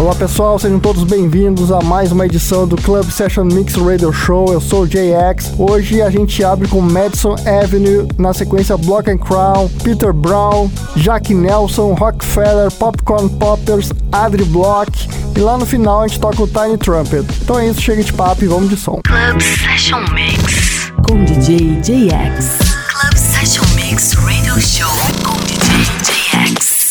Olá pessoal, sejam todos bem-vindos a mais uma edição do Club Session Mix Radio Show. Eu sou o JX. Hoje a gente abre com Madison Avenue, na sequência Block and Crown, Peter Brown, Jack Nelson, Rockefeller, Popcorn Poppers, Adri Block e lá no final a gente toca o Tiny Trumpet. Então é isso, chega de papo e vamos de som. Club Session Mix com DJ JX. Club Session Mix Radio Show com DJ JX.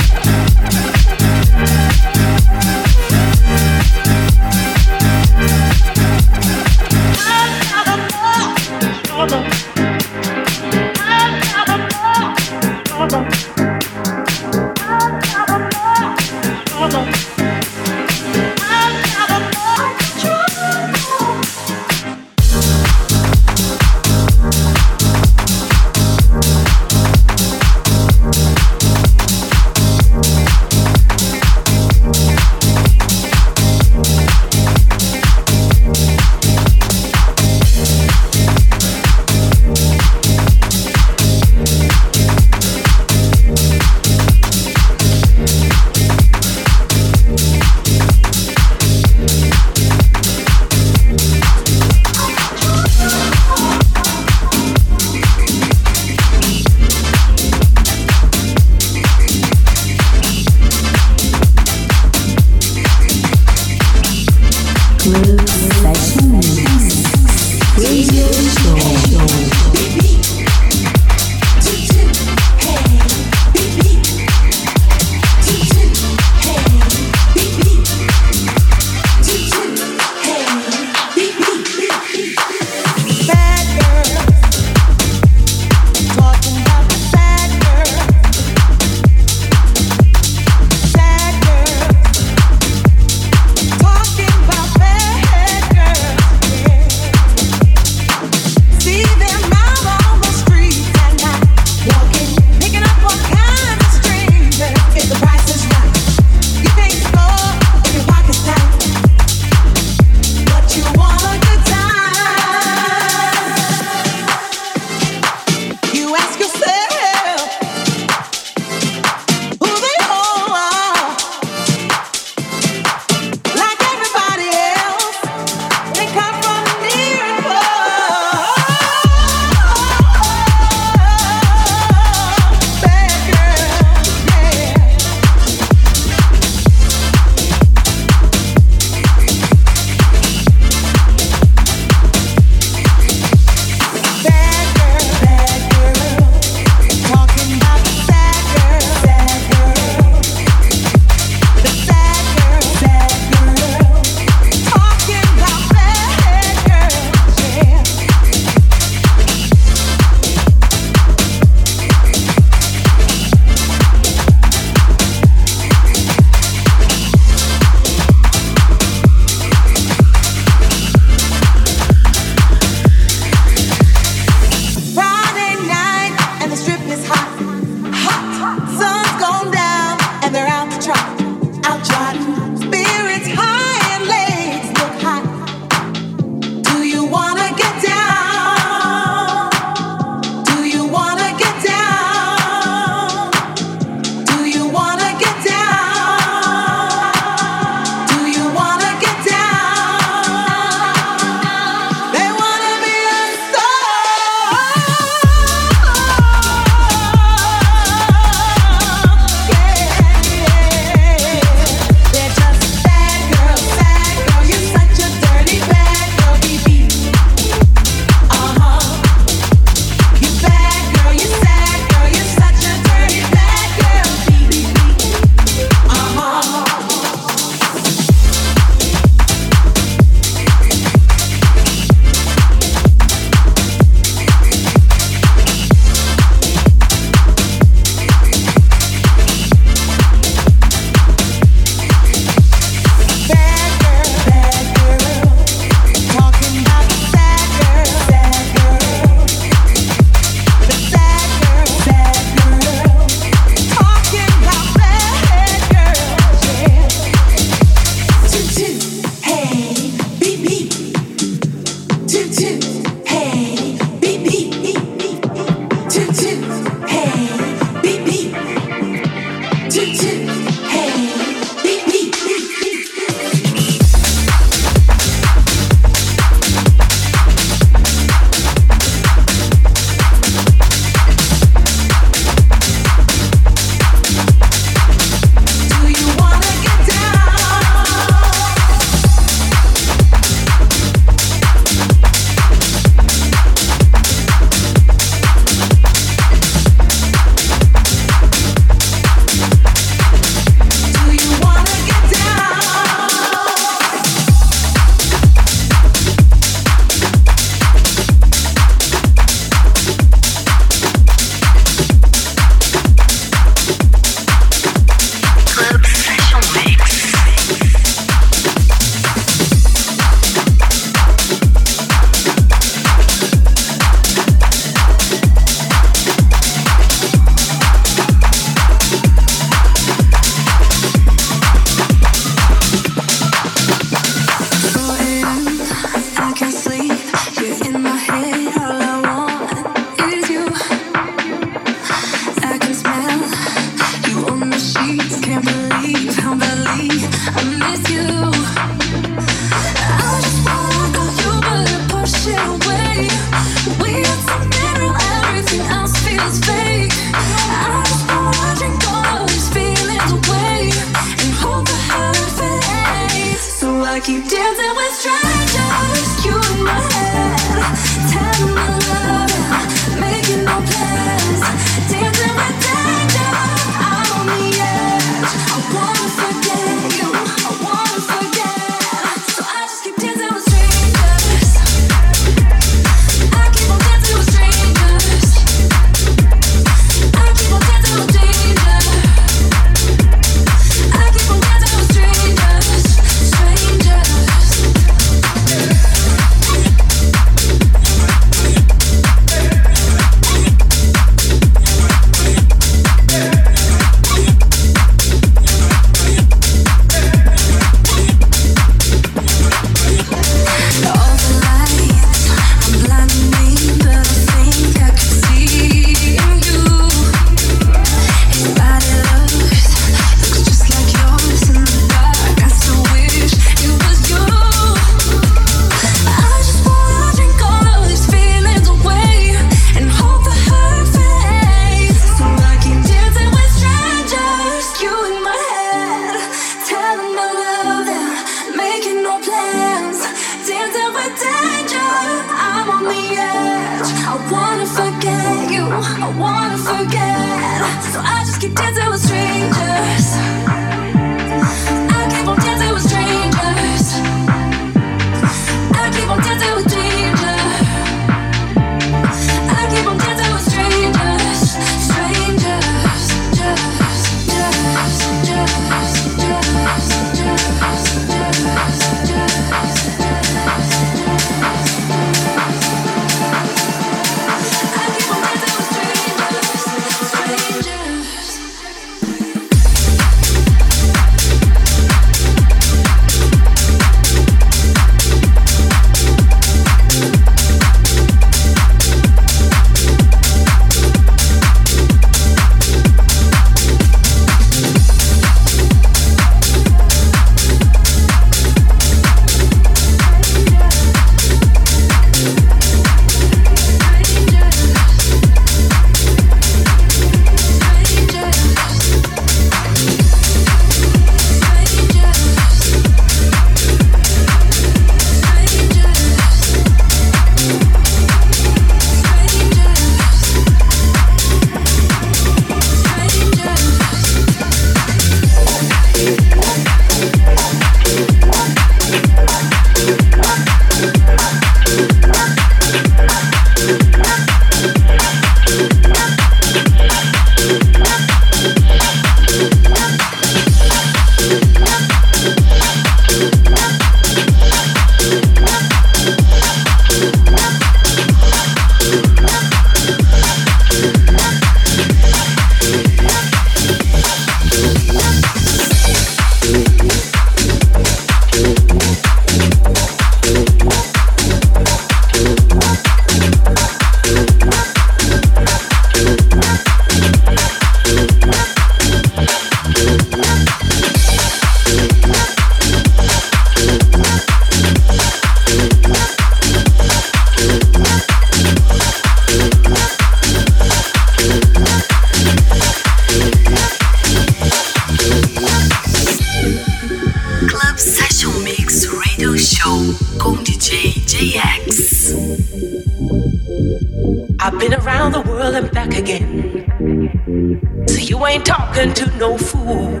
to no fool.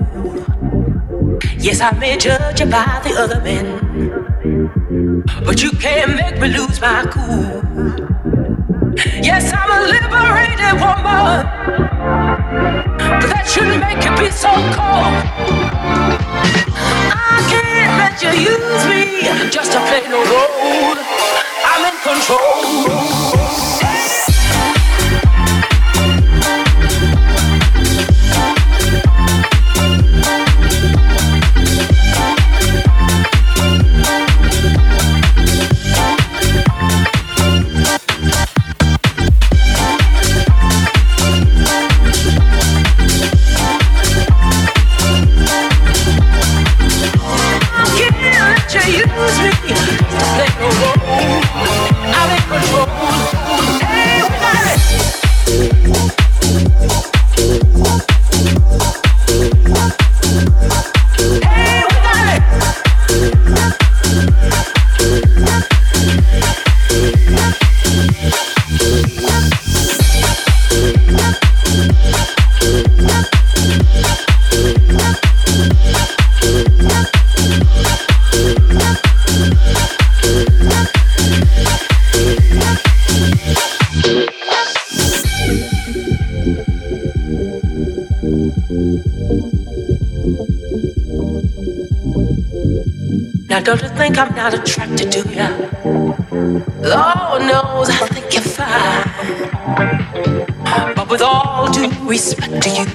Yes, I may judge you by the other men, but you can't make me lose my cool. Yes, I'm a liberated woman, but that shouldn't make you be so cold. I can't let you use me just to play no role. I'm in control. think I'm not attracted to ya. Lord knows I think you're fine. But with all due respect to you,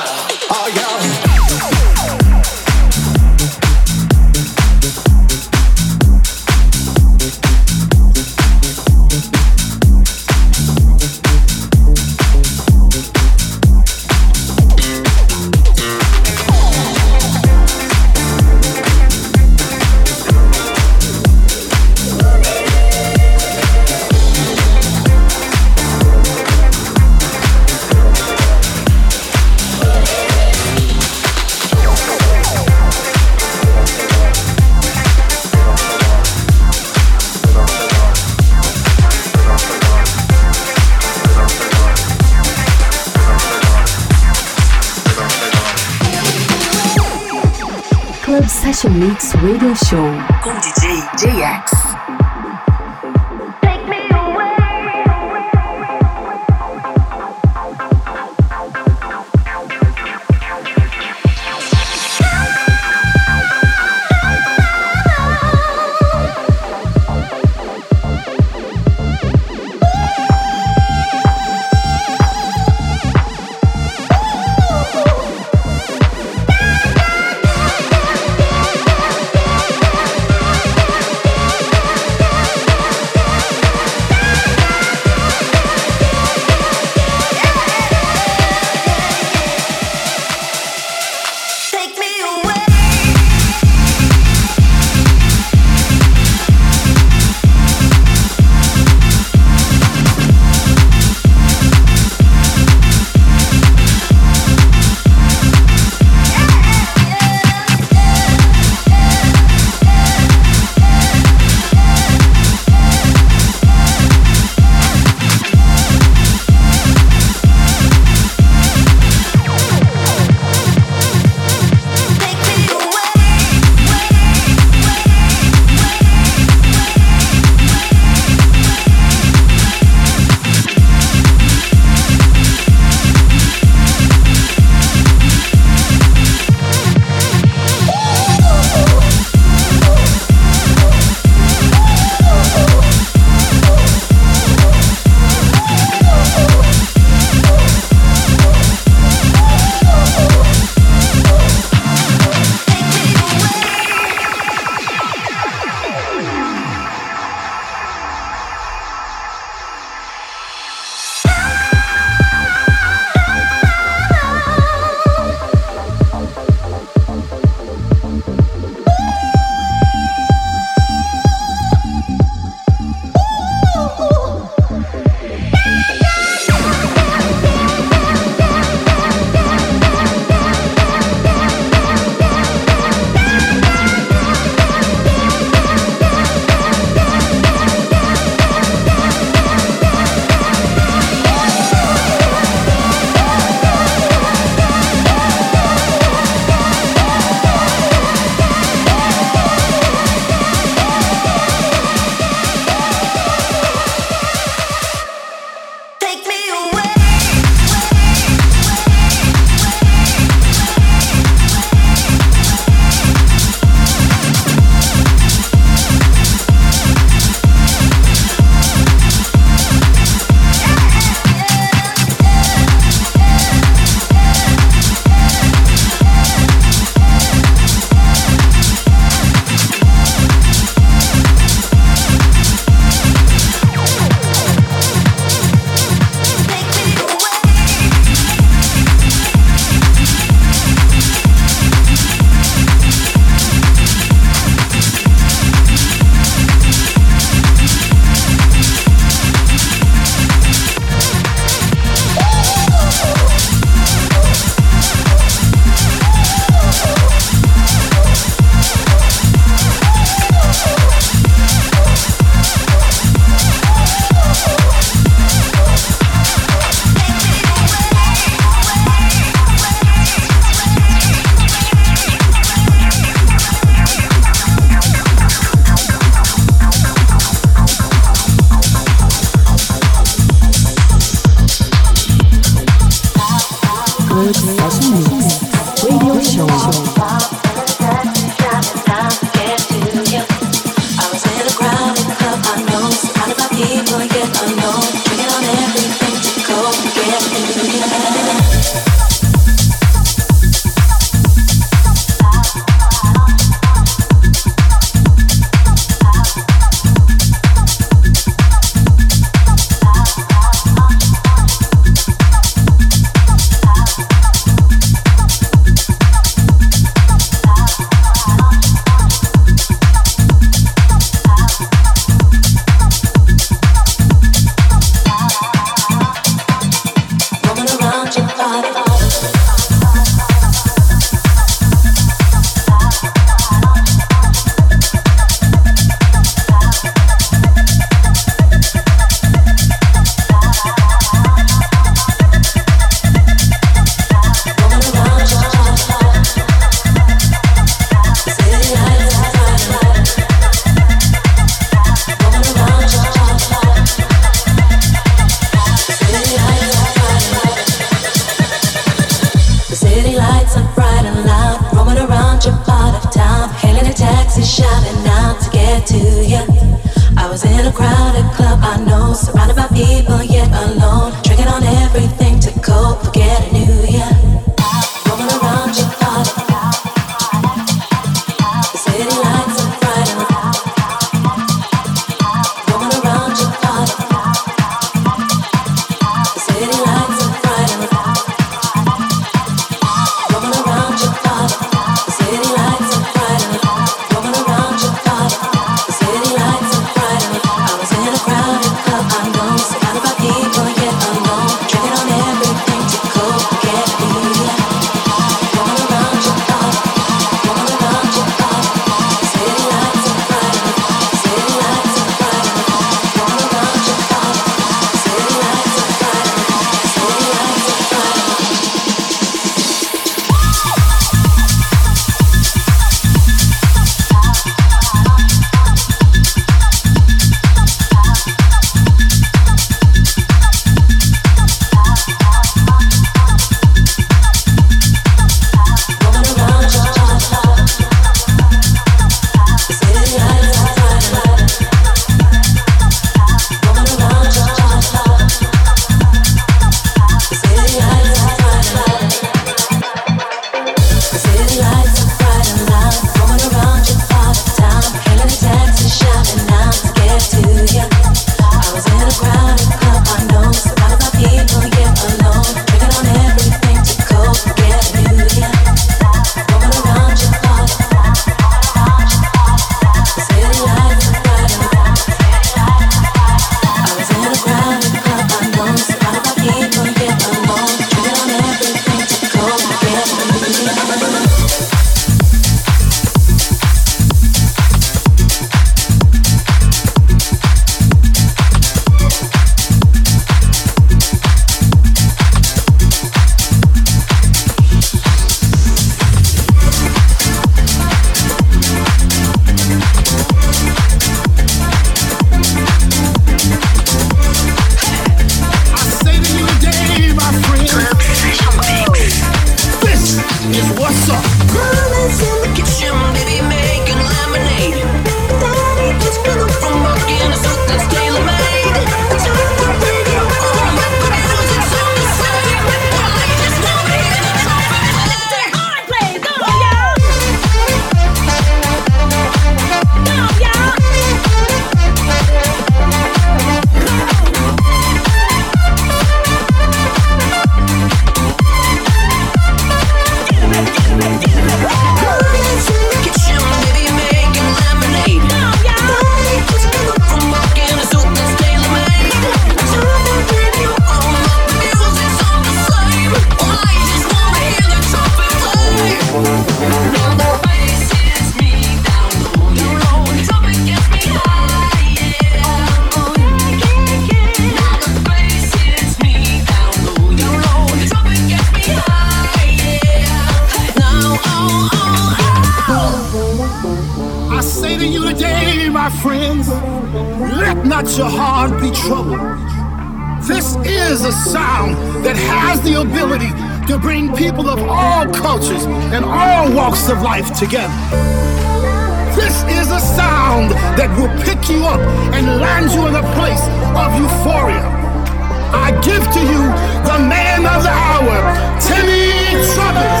give to you the man of the hour, Timmy Trumpet,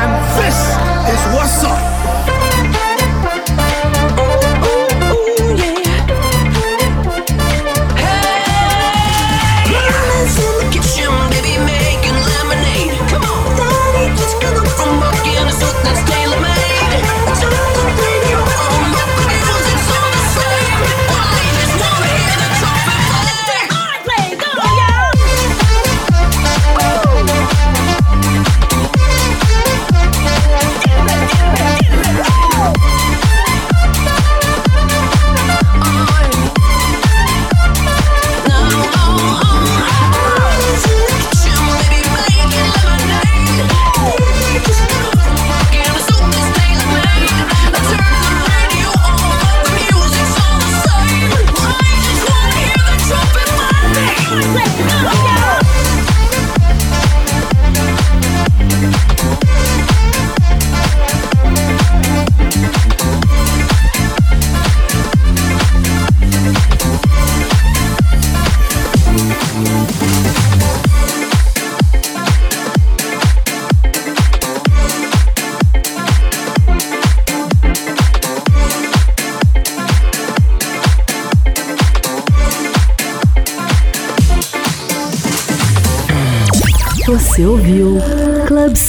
and this is what's